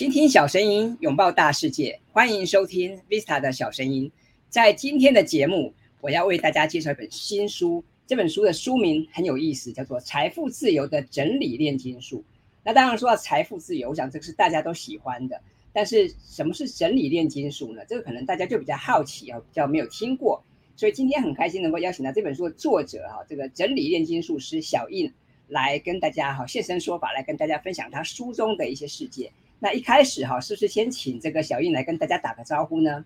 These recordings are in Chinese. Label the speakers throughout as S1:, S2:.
S1: 倾听小声音，拥抱大世界，欢迎收听 Vista 的小声音。在今天的节目，我要为大家介绍一本新书。这本书的书名很有意思，叫做《财富自由的整理炼金术》。那当然说到财富自由，我想这个是大家都喜欢的。但是什么是整理炼金术呢？这个可能大家就比较好奇啊，比较没有听过。所以今天很开心能够邀请到这本书的作者哈，这个整理炼金术师小印来跟大家哈现身说法，来跟大家分享他书中的一些世界。那一开始哈，是不是先请这个小印来跟大家打个招呼呢？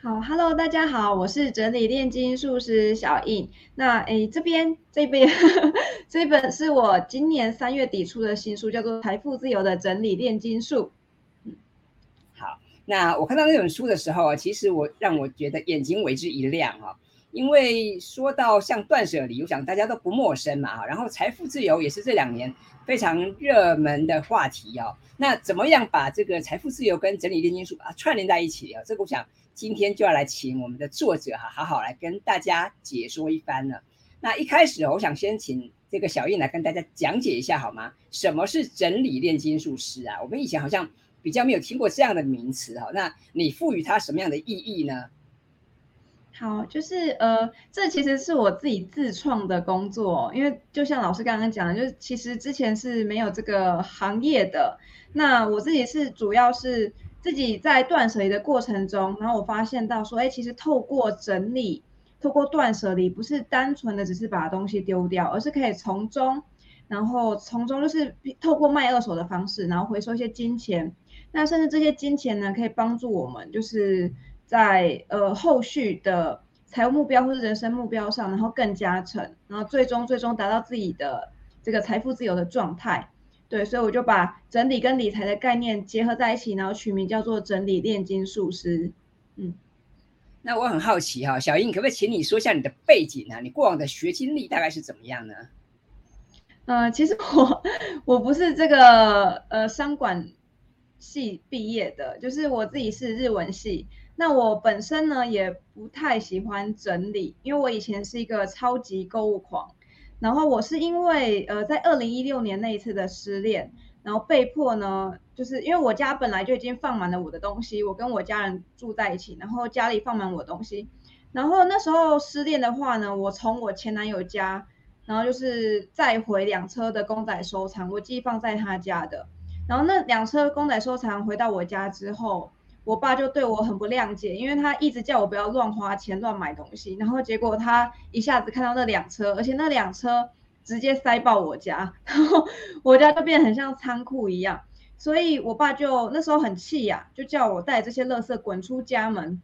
S2: 好，Hello，大家好，我是整理炼金术师小印。那诶，这边这边 这本是我今年三月底出的新书，叫做《财富自由的整理炼金术》。
S1: 好，那我看到那本书的时候啊，其实我让我觉得眼睛为之一亮哈。因为说到像断舍离，我想大家都不陌生嘛然后财富自由也是这两年非常热门的话题哦。那怎么样把这个财富自由跟整理炼金术啊串联在一起啊？这个我想今天就要来请我们的作者哈，好好来跟大家解说一番了。那一开始我想先请这个小燕来跟大家讲解一下好吗？什么是整理炼金术师啊？我们以前好像比较没有听过这样的名词哈。那你赋予它什么样的意义呢？
S2: 好，就是呃，这其实是我自己自创的工作，因为就像老师刚刚讲的，就是其实之前是没有这个行业的。那我自己是主要是自己在断舍离的过程中，然后我发现到说，哎，其实透过整理，透过断舍离，不是单纯的只是把东西丢掉，而是可以从中，然后从中就是透过卖二手的方式，然后回收一些金钱。那甚至这些金钱呢，可以帮助我们，就是。在呃后续的财务目标或者人生目标上，然后更加成，然后最终最终达到自己的这个财富自由的状态。对，所以我就把整理跟理财的概念结合在一起，然后取名叫做整理炼金术师。
S1: 嗯，那我很好奇哈，小英可不可以请你说一下你的背景啊？你过往的学经历大概是怎么样呢？
S2: 嗯，其实我我不是这个呃商管系毕业的，就是我自己是日文系。那我本身呢也不太喜欢整理，因为我以前是一个超级购物狂。然后我是因为呃在二零一六年那一次的失恋，然后被迫呢，就是因为我家本来就已经放满了我的东西，我跟我家人住在一起，然后家里放满我的东西。然后那时候失恋的话呢，我从我前男友家，然后就是再回两车的公仔收藏，我寄放在他家的。然后那两车公仔收藏回到我家之后。我爸就对我很不谅解，因为他一直叫我不要乱花钱、乱买东西，然后结果他一下子看到那辆车，而且那辆车直接塞爆我家，然后 我家就变得很像仓库一样，所以我爸就那时候很气呀，就叫我带这些垃圾滚出家门。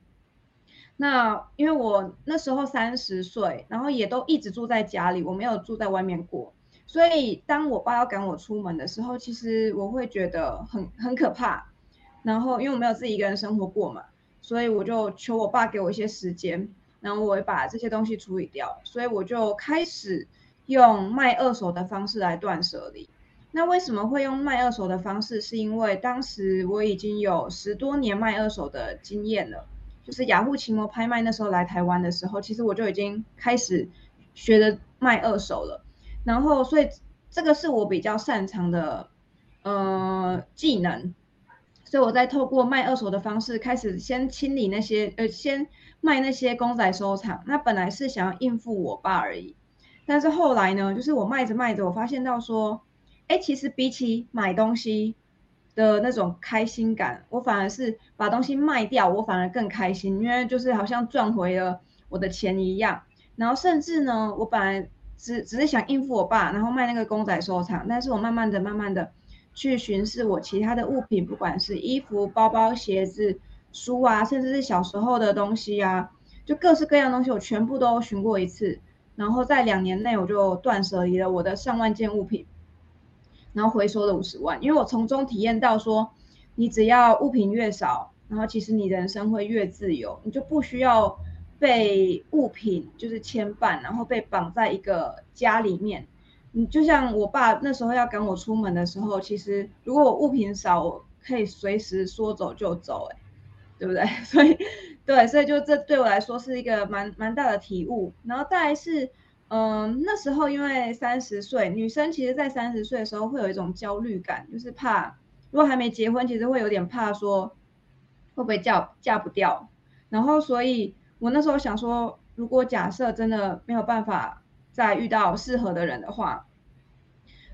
S2: 那因为我那时候三十岁，然后也都一直住在家里，我没有住在外面过，所以当我爸要赶我出门的时候，其实我会觉得很很可怕。然后，因为我没有自己一个人生活过嘛，所以我就求我爸给我一些时间，然后我会把这些东西处理掉。所以我就开始用卖二手的方式来断舍离。那为什么会用卖二手的方式？是因为当时我已经有十多年卖二手的经验了，就是雅虎奇摩拍卖那时候来台湾的时候，其实我就已经开始学的卖二手了。然后，所以这个是我比较擅长的呃技能。所以我在透过卖二手的方式开始先清理那些，呃，先卖那些公仔收藏。那本来是想要应付我爸而已，但是后来呢，就是我卖着卖着，我发现到说，哎，其实比起买东西的那种开心感，我反而是把东西卖掉，我反而更开心，因为就是好像赚回了我的钱一样。然后甚至呢，我本来只只是想应付我爸，然后卖那个公仔收藏，但是我慢慢的、慢慢的。去巡视我其他的物品，不管是衣服、包包、鞋子、书啊，甚至是小时候的东西啊，就各式各样东西，我全部都巡过一次。然后在两年内，我就断舍离了我的上万件物品，然后回收了五十万。因为我从中体验到说，你只要物品越少，然后其实你人生会越自由，你就不需要被物品就是牵绊，然后被绑在一个家里面。你就像我爸那时候要赶我出门的时候，其实如果我物品少，我可以随时说走就走，哎，对不对？所以，对，所以就这对我来说是一个蛮蛮大的体悟。然后再来是，嗯，那时候因为三十岁，女生其实在三十岁的时候会有一种焦虑感，就是怕如果还没结婚，其实会有点怕说会不会嫁嫁不掉。然后，所以我那时候想说，如果假设真的没有办法再遇到适合的人的话，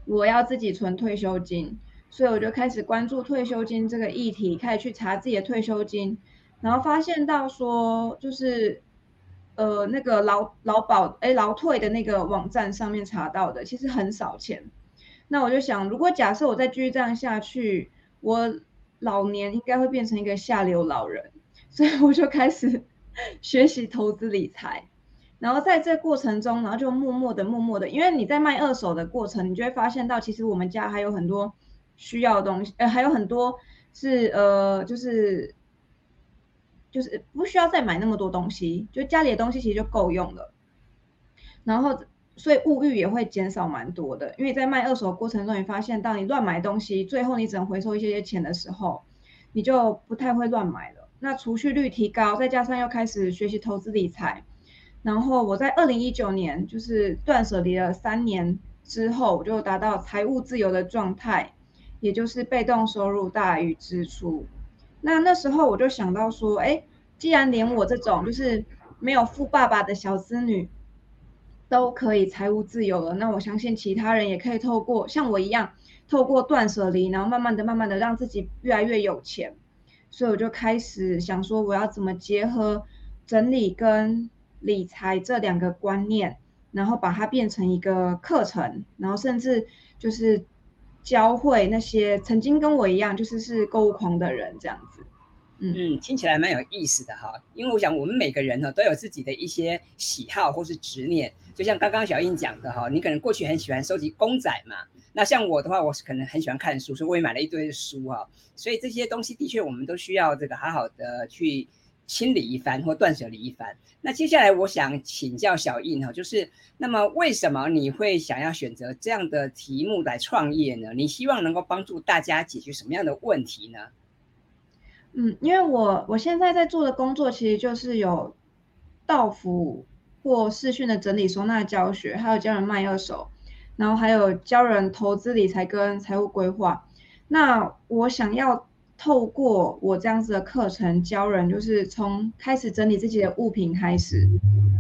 S2: 我要自己存退休金。所以我就开始关注退休金这个议题，开始去查自己的退休金，然后发现到说，就是呃那个劳劳保哎劳退的那个网站上面查到的，其实很少钱。那我就想，如果假设我再继续这样下去，我老年应该会变成一个下流老人，所以我就开始学习投资理财。然后在这过程中，然后就默默的、默默的，因为你在卖二手的过程，你就会发现到，其实我们家还有很多需要的东西，呃，还有很多是呃，就是就是不需要再买那么多东西，就家里的东西其实就够用了。然后。所以物欲也会减少蛮多的，因为在卖二手过程中，你发现当你乱买东西，最后你只能回收一些些钱的时候，你就不太会乱买了。那储蓄率提高，再加上又开始学习投资理财，然后我在二零一九年就是断舍离了三年之后，我就达到财务自由的状态，也就是被动收入大于支出。那那时候我就想到说，哎，既然连我这种就是没有富爸爸的小子女。都可以财务自由了，那我相信其他人也可以透过像我一样，透过断舍离，然后慢慢的、慢慢的让自己越来越有钱。所以我就开始想说，我要怎么结合整理跟理财这两个观念，然后把它变成一个课程，然后甚至就是教会那些曾经跟我一样就是是购物狂的人这样子。
S1: 嗯嗯，听起来蛮有意思的哈，因为我想我们每个人呢都有自己的一些喜好或是执念，就像刚刚小英讲的哈，你可能过去很喜欢收集公仔嘛，那像我的话，我是可能很喜欢看书，所以我也买了一堆书哈，所以这些东西的确我们都需要这个好好的去清理一番或断舍离一番。那接下来我想请教小印哈，就是那么为什么你会想要选择这样的题目来创业呢？你希望能够帮助大家解决什么样的问题呢？
S2: 嗯，因为我我现在在做的工作其实就是有到府或视讯的整理收纳教学，还有教人卖二手，然后还有教人投资理财跟财务规划。那我想要透过我这样子的课程教人，就是从开始整理自己的物品开始，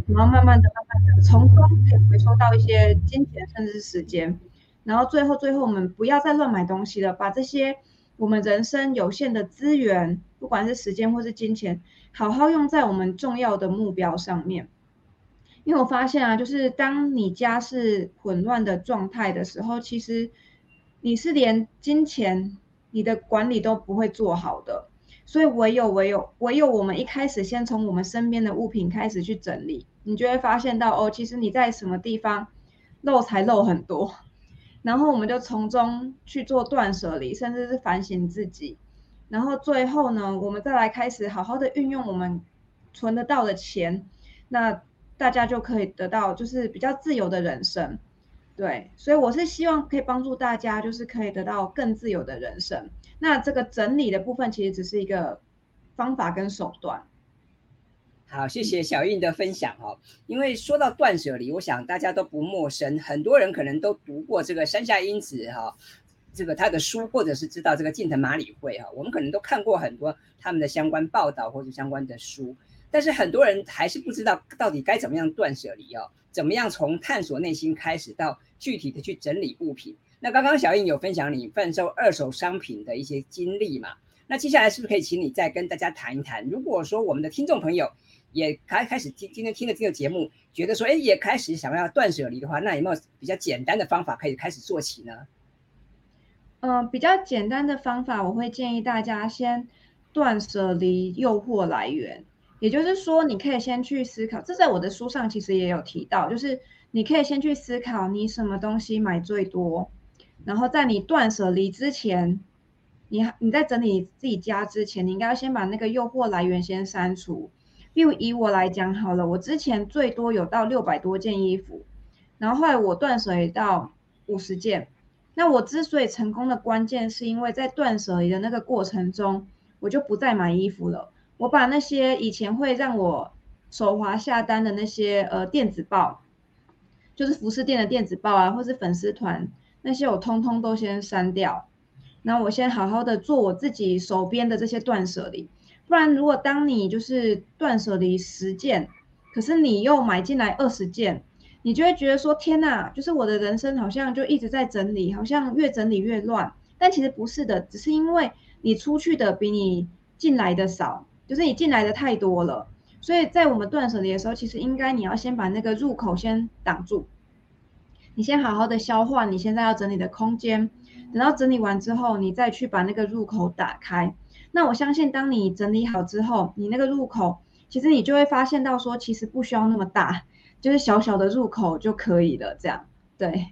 S2: 然后慢慢的、慢慢的从中可以回收到一些金钱甚至是时间，然后最后最后我们不要再乱买东西了，把这些我们人生有限的资源。不管是时间或是金钱，好好用在我们重要的目标上面。因为我发现啊，就是当你家是混乱的状态的时候，其实你是连金钱你的管理都不会做好的。所以唯有唯有唯有我们一开始先从我们身边的物品开始去整理，你就会发现到哦，其实你在什么地方漏财漏很多。然后我们就从中去做断舍离，甚至是反省自己。然后最后呢，我们再来开始好好的运用我们存得到的钱，那大家就可以得到就是比较自由的人生，对，所以我是希望可以帮助大家，就是可以得到更自由的人生。那这个整理的部分其实只是一个方法跟手段。
S1: 好，谢谢小印的分享哦。因为说到断舍离，我想大家都不陌生，很多人可能都读过这个山下英子哈。这个他的书，或者是知道这个近藤麻里惠哈，我们可能都看过很多他们的相关报道或者相关的书，但是很多人还是不知道到底该怎么样断舍离哦，怎么样从探索内心开始到具体的去整理物品。那刚刚小印有分享你贩售二手商品的一些经历嘛？那接下来是不是可以请你再跟大家谈一谈？如果说我们的听众朋友也开开始今今天听了这个节目，觉得说哎也开始想要断舍离的话，那有没有比较简单的方法可以开始做起呢？
S2: 嗯，比较简单的方法，我会建议大家先断舍离诱惑来源。也就是说，你可以先去思考，这在我的书上其实也有提到，就是你可以先去思考你什么东西买最多，然后在你断舍离之前，你你在整理自己家之前，你应该要先把那个诱惑来源先删除。例如以我来讲好了，我之前最多有到六百多件衣服，然后后来我断舍离到五十件。那我之所以成功的关键，是因为在断舍离的那个过程中，我就不再买衣服了。我把那些以前会让我手滑下单的那些呃电子报，就是服饰店的电子报啊，或是粉丝团那些，我通通都先删掉。那我先好好的做我自己手边的这些断舍离。不然，如果当你就是断舍离十件，可是你又买进来二十件，你就会觉得说：天哪，就是我的人生好像就一直在整理，好像越整理越乱。但其实不是的，只是因为你出去的比你进来的少，就是你进来的太多了。所以在我们断舍离的时候，其实应该你要先把那个入口先挡住，你先好好的消化你现在要整理的空间，等到整理完之后，你再去把那个入口打开。那我相信，当你整理好之后，你那个入口，其实你就会发现到说，其实不需要那么大，就是小小的入口就可以了。这样，对。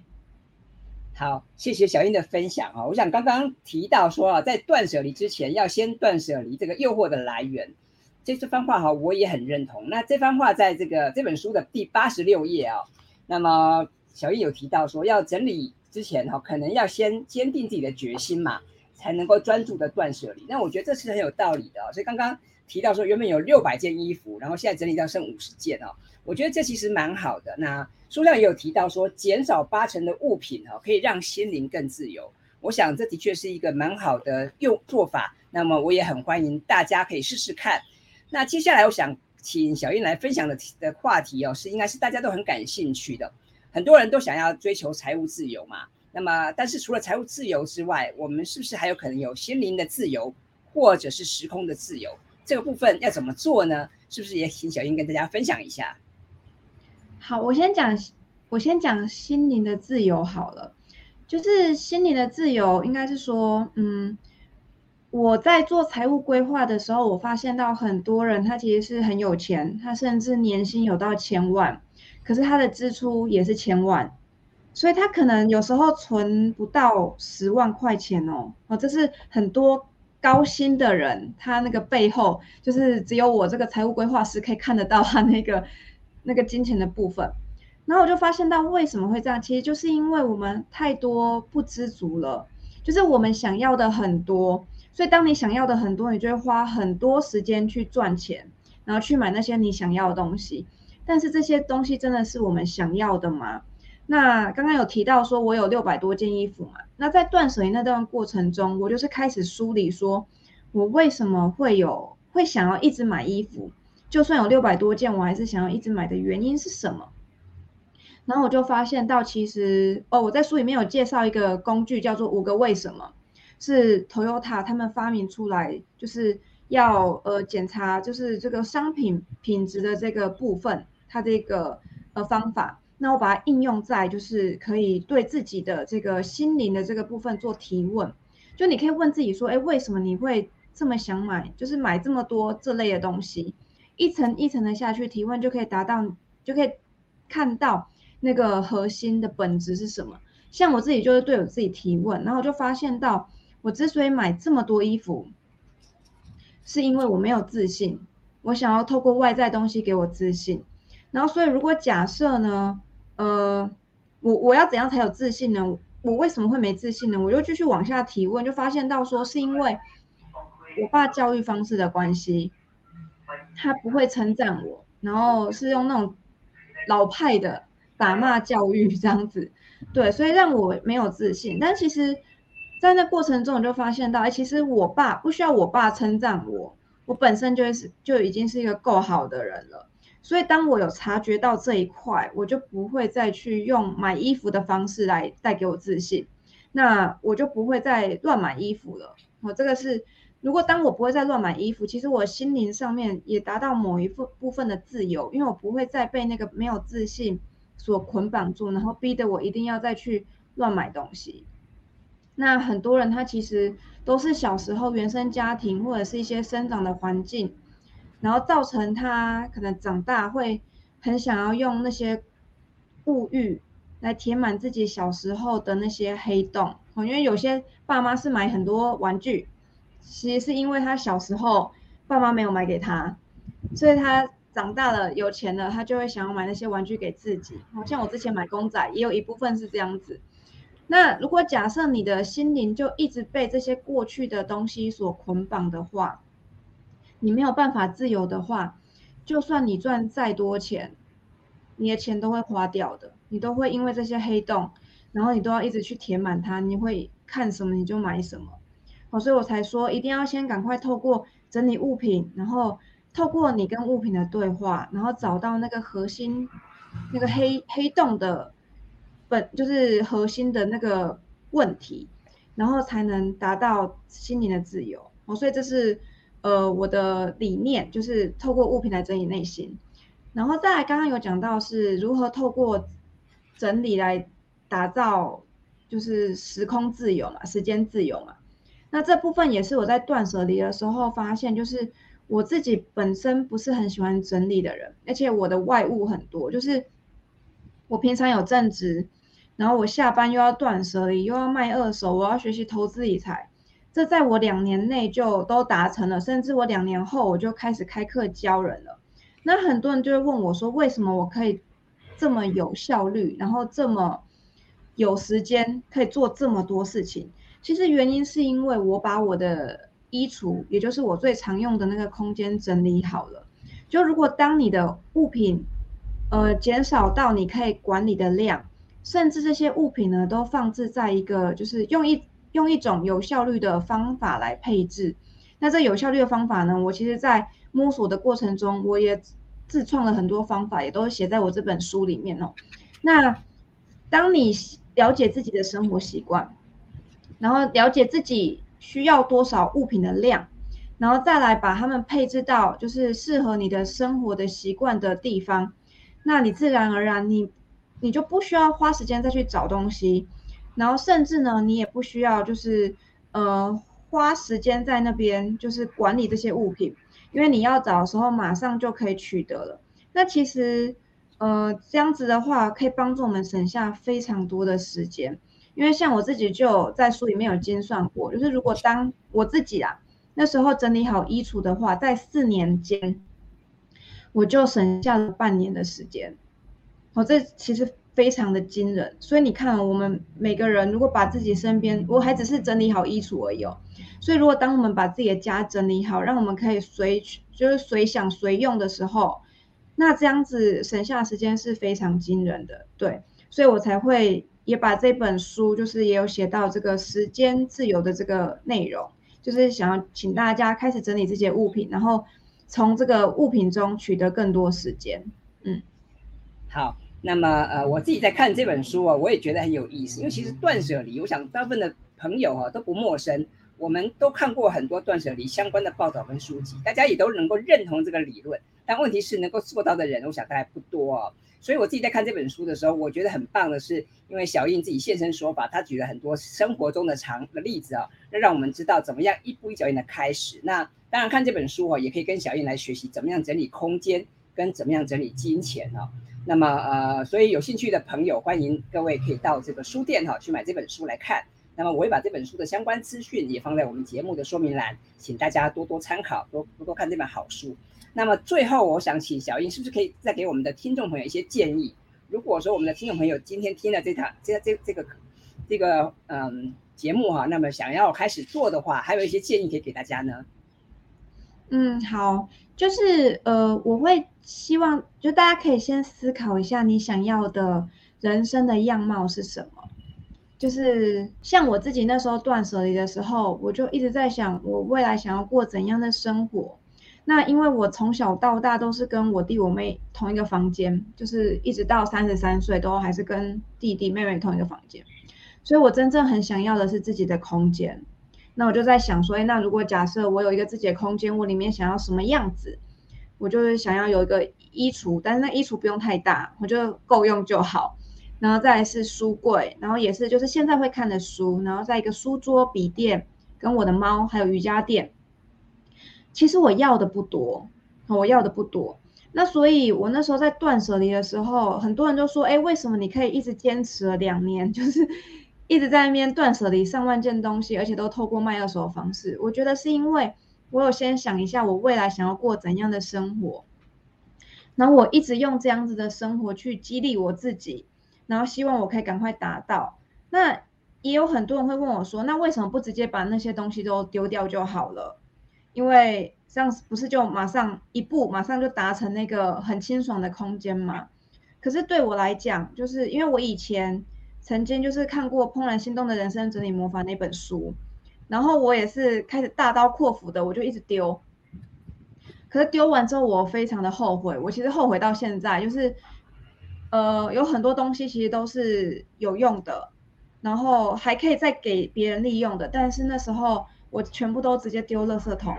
S1: 好，谢谢小英的分享啊。我想刚刚提到说啊，在断舍离之前，要先断舍离这个诱惑的来源。这这番话哈，我也很认同。那这番话在这个这本书的第八十六页啊，那么小英有提到说，要整理之前哈，可能要先坚定自己的决心嘛。才能够专注的断舍离，那我觉得这是很有道理的。所以刚刚提到说，原本有六百件衣服，然后现在整理到剩五十件哦，我觉得这其实蛮好的。那书上也有提到说，减少八成的物品哦，可以让心灵更自由。我想这的确是一个蛮好的用做法。那么我也很欢迎大家可以试试看。那接下来我想请小英来分享的的话题哦，是应该是大家都很感兴趣的，很多人都想要追求财务自由嘛。那么，但是除了财务自由之外，我们是不是还有可能有心灵的自由，或者是时空的自由？这个部分要怎么做呢？是不是也请小英跟大家分享一下？
S2: 好，我先讲，我先讲心灵的自由好了。就是心灵的自由，应该是说，嗯，我在做财务规划的时候，我发现到很多人他其实是很有钱，他甚至年薪有到千万，可是他的支出也是千万。所以他可能有时候存不到十万块钱哦，哦，这是很多高薪的人，他那个背后就是只有我这个财务规划师可以看得到他那个那个金钱的部分。然后我就发现到为什么会这样，其实就是因为我们太多不知足了，就是我们想要的很多，所以当你想要的很多，你就会花很多时间去赚钱，然后去买那些你想要的东西。但是这些东西真的是我们想要的吗？那刚刚有提到说，我有六百多件衣服嘛？那在断舍离那段过程中，我就是开始梳理，说我为什么会有会想要一直买衣服？就算有六百多件，我还是想要一直买的原因是什么？然后我就发现到，其实哦，我在书里面有介绍一个工具，叫做五个为什么，是 Toyota 他们发明出来，就是要呃检查就是这个商品品质的这个部分，它这个呃方法。那我把它应用在，就是可以对自己的这个心灵的这个部分做提问，就你可以问自己说，哎，为什么你会这么想买，就是买这么多这类的东西，一层一层的下去提问，就可以达到，就可以看到那个核心的本质是什么。像我自己就是对我自己提问，然后就发现到，我之所以买这么多衣服，是因为我没有自信，我想要透过外在东西给我自信，然后所以如果假设呢？呃，我我要怎样才有自信呢？我为什么会没自信呢？我就继续往下提问，就发现到说是因为我爸教育方式的关系，他不会称赞我，然后是用那种老派的打骂教育这样子，对，所以让我没有自信。但其实，在那过程中，我就发现到，哎，其实我爸不需要我爸称赞我，我本身就是就已经是一个够好的人了。所以，当我有察觉到这一块，我就不会再去用买衣服的方式来带给我自信，那我就不会再乱买衣服了。我这个是，如果当我不会再乱买衣服，其实我心灵上面也达到某一部部分的自由，因为我不会再被那个没有自信所捆绑住，然后逼得我一定要再去乱买东西。那很多人他其实都是小时候原生家庭或者是一些生长的环境。然后造成他可能长大会很想要用那些物欲来填满自己小时候的那些黑洞，因为有些爸妈是买很多玩具，其实是因为他小时候爸妈没有买给他，所以他长大了有钱了，他就会想要买那些玩具给自己。好像我之前买公仔也有一部分是这样子。那如果假设你的心灵就一直被这些过去的东西所捆绑的话，你没有办法自由的话，就算你赚再多钱，你的钱都会花掉的。你都会因为这些黑洞，然后你都要一直去填满它。你会看什么你就买什么。好，所以我才说一定要先赶快透过整理物品，然后透过你跟物品的对话，然后找到那个核心，那个黑黑洞的本，就是核心的那个问题，然后才能达到心灵的自由。哦，所以这是呃我的理念，就是透过物品来整理内心。然后再来，刚刚有讲到是如何透过整理来打造，就是时空自由嘛，时间自由嘛。那这部分也是我在断舍离的时候发现，就是我自己本身不是很喜欢整理的人，而且我的外物很多，就是我平常有正职，然后我下班又要断舍离，又要卖二手，我要学习投资理财，这在我两年内就都达成了，甚至我两年后我就开始开课教人了。那很多人就会问我说，为什么我可以这么有效率，然后这么有时间可以做这么多事情？其实原因是因为我把我的衣橱，也就是我最常用的那个空间整理好了。就如果当你的物品，呃，减少到你可以管理的量，甚至这些物品呢，都放置在一个，就是用一用一种有效率的方法来配置。那这有效率的方法呢，我其实在摸索的过程中，我也。自创了很多方法，也都写在我这本书里面哦。那当你了解自己的生活习惯，然后了解自己需要多少物品的量，然后再来把它们配置到就是适合你的生活的习惯的地方，那你自然而然你你就不需要花时间再去找东西，然后甚至呢，你也不需要就是呃花时间在那边就是管理这些物品。因为你要找的时候，马上就可以取得了。那其实，呃，这样子的话，可以帮助我们省下非常多的时间。因为像我自己就在书里面有精算过，就是如果当我自己啊那时候整理好衣橱的话，在四年间，我就省下了半年的时间。哦，这其实。非常的惊人，所以你看，我们每个人如果把自己身边，我还只是整理好衣橱而已哦。所以如果当我们把自己的家整理好，让我们可以随就是随想随用的时候，那这样子省下时间是非常惊人的。对，所以我才会也把这本书就是也有写到这个时间自由的这个内容，就是想要请大家开始整理这些物品，然后从这个物品中取得更多时间。嗯，
S1: 好。那么，呃，我自己在看这本书啊，我也觉得很有意思。因为其实断舍离，我想大部分的朋友啊都不陌生，我们都看过很多断舍离相关的报道跟书籍，大家也都能够认同这个理论。但问题是，能够做到的人，我想大概不多哦。所以我自己在看这本书的时候，我觉得很棒的是，因为小印自己现身说法，他举了很多生活中的常的例子啊，那让我们知道怎么样一步一脚印的开始。那当然看这本书哦，也可以跟小印来学习怎么样整理空间，跟怎么样整理金钱哦。那么呃，所以有兴趣的朋友，欢迎各位可以到这个书店哈去买这本书来看。那么我会把这本书的相关资讯也放在我们节目的说明栏，请大家多多参考，多多多看这本好书。那么最后，我想请小英是不是可以再给我们的听众朋友一些建议？如果说我们的听众朋友今天听了这场这这这个这个嗯节目哈，那么想要开始做的话，还有一些建议可以给大家呢？
S2: 嗯，好，就是呃，我会希望就大家可以先思考一下，你想要的人生的样貌是什么。就是像我自己那时候断舍离的时候，我就一直在想，我未来想要过怎样的生活。那因为我从小到大都是跟我弟我妹同一个房间，就是一直到三十三岁都还是跟弟弟妹妹同一个房间，所以我真正很想要的是自己的空间。那我就在想说，哎，那如果假设我有一个自己的空间，我里面想要什么样子？我就是想要有一个衣橱，但是那衣橱不用太大，我就够用就好。然后再是书柜，然后也是就是现在会看的书，然后在一个书桌、笔垫，跟我的猫还有瑜伽垫。其实我要的不多，我要的不多。那所以我那时候在断舍离的时候，很多人都说，哎，为什么你可以一直坚持了两年？就是。一直在那边断舍离上万件东西，而且都透过卖二手的方式。我觉得是因为我有先想一下我未来想要过怎样的生活，然后我一直用这样子的生活去激励我自己，然后希望我可以赶快达到。那也有很多人会问我说，那为什么不直接把那些东西都丢掉就好了？因为这样不是就马上一步马上就达成那个很清爽的空间吗？可是对我来讲，就是因为我以前。曾经就是看过《怦然心动的人生整理魔法》那本书，然后我也是开始大刀阔斧的，我就一直丢。可是丢完之后，我非常的后悔。我其实后悔到现在，就是呃，有很多东西其实都是有用的，然后还可以再给别人利用的。但是那时候我全部都直接丢垃圾桶，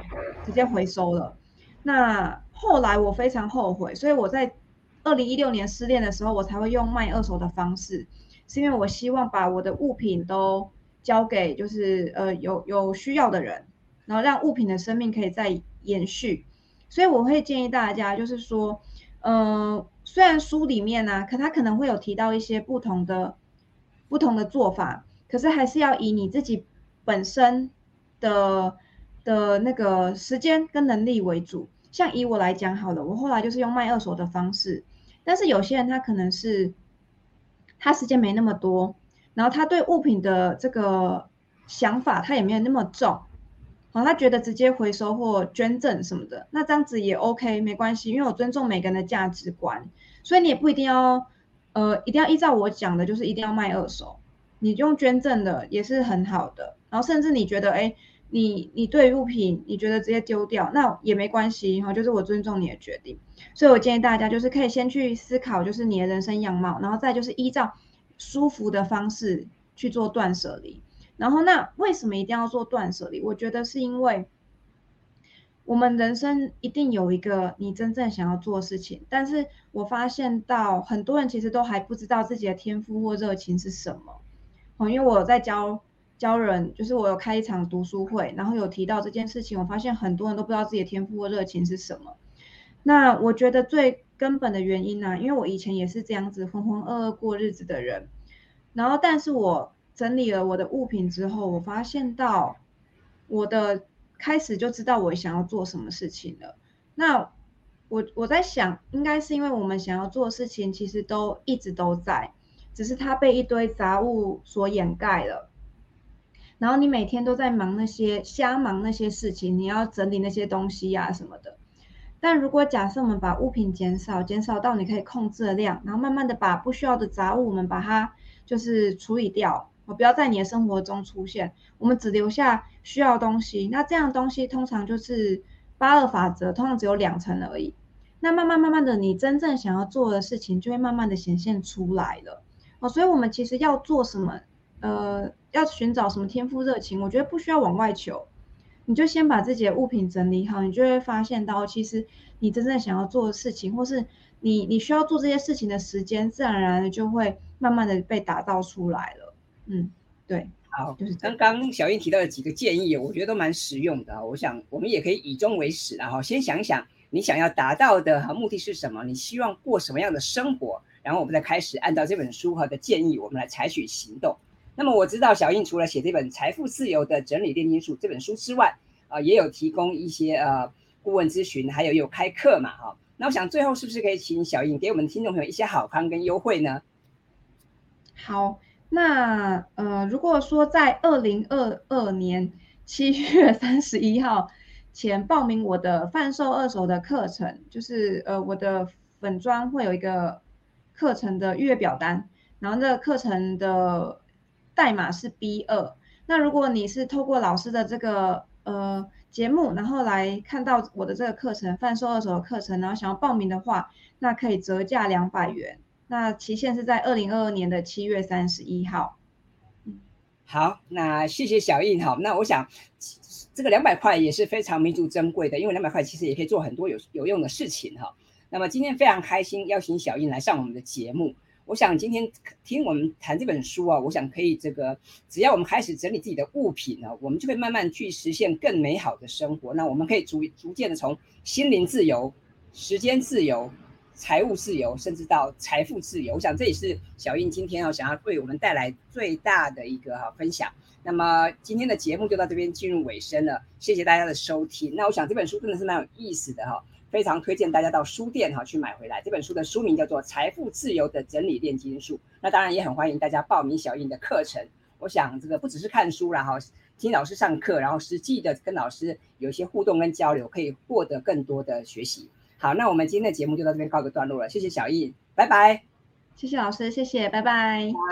S2: 直接回收了。那后来我非常后悔，所以我在二零一六年失恋的时候，我才会用卖二手的方式，是因为我希望把我的物品都。交给就是呃有有需要的人，然后让物品的生命可以再延续。所以我会建议大家，就是说，嗯，虽然书里面呢，可他可能会有提到一些不同的不同的做法，可是还是要以你自己本身的的那个时间跟能力为主。像以我来讲好了，我后来就是用卖二手的方式，但是有些人他可能是他时间没那么多。然后他对物品的这个想法，他也没有那么重，好，他觉得直接回收或捐赠什么的，那这样子也 OK，没关系，因为我尊重每个人的价值观，所以你也不一定要，呃，一定要依照我讲的，就是一定要卖二手，你用捐赠的也是很好的，然后甚至你觉得，哎，你你对物品你觉得直接丢掉，那也没关系，哈，就是我尊重你的决定，所以我建议大家就是可以先去思考，就是你的人生样貌，然后再就是依照。舒服的方式去做断舍离，然后那为什么一定要做断舍离？我觉得是因为我们人生一定有一个你真正想要做的事情，但是我发现到很多人其实都还不知道自己的天赋或热情是什么。哦，因为我在教教人，就是我有开一场读书会，然后有提到这件事情，我发现很多人都不知道自己的天赋或热情是什么。那我觉得最根本的原因呢，因为我以前也是这样子浑浑噩噩过日子的人，然后但是我整理了我的物品之后，我发现到我的开始就知道我想要做什么事情了。那我我在想，应该是因为我们想要做的事情其实都一直都在，只是它被一堆杂物所掩盖了。然后你每天都在忙那些瞎忙那些事情，你要整理那些东西呀什么的。但如果假设我们把物品减少，减少到你可以控制的量，然后慢慢的把不需要的杂物，我们把它就是处理掉，我不要在你的生活中出现，我们只留下需要东西。那这样东西通常就是八二法则，通常只有两层而已。那慢慢慢慢的，你真正想要做的事情就会慢慢的显现出来了。哦，所以我们其实要做什么，呃，要寻找什么天赋热情，我觉得不需要往外求。你就先把自己的物品整理好，你就会发现到，其实你真正想要做的事情，或是你你需要做这些事情的时间，自然而然的就会慢慢的被打造出来了。嗯，对，
S1: 好，就是刚刚小英提到的几个建议，我觉得都蛮实用的。我想我们也可以以终为始，然后先想一想你想要达到的目的是什么，你希望过什么样的生活，然后我们再开始按照这本书哈的建议，我们来采取行动。那么我知道小英除了写这本《财富自由的整理炼金术》这本书之外，啊，也有提供一些呃顾问咨询，还有有开课嘛，哈。那我想最后是不是可以请小英给我们听众朋友一些好康跟优惠呢？
S2: 好，那呃，如果说在二零二二年七月三十一号前报名我的贩售二手的课程，就是呃我的粉砖会有一个课程的预约表单，然后这个课程的。代码是 B 二。那如果你是透过老师的这个呃节目，然后来看到我的这个课程贩售二手的课程，然后想要报名的话，那可以折价两百元。那期限是在二零二二年的七月三十一号。
S1: 好，那谢谢小印哈。那我想这个两百块也是非常弥足珍贵的，因为两百块其实也可以做很多有有用的事情哈。那么今天非常开心邀请小印来上我们的节目。我想今天听我们谈这本书啊，我想可以这个，只要我们开始整理自己的物品呢，我们就会慢慢去实现更美好的生活。那我们可以逐逐渐的从心灵自由、时间自由、财务自由，甚至到财富自由。我想这也是小英今天要想要为我们带来最大的一个哈分享。那么今天的节目就到这边进入尾声了，谢谢大家的收听。那我想这本书真的是蛮有意思的哈。非常推荐大家到书店哈去买回来。这本书的书名叫做《财富自由的整理炼金术》。那当然也很欢迎大家报名小印的课程。我想这个不只是看书然后听老师上课，然后实际的跟老师有一些互动跟交流，可以获得更多的学习。好，那我们今天的节目就到这边告个段落了。谢谢小印，拜拜。
S2: 谢谢老师，谢谢，拜拜。拜。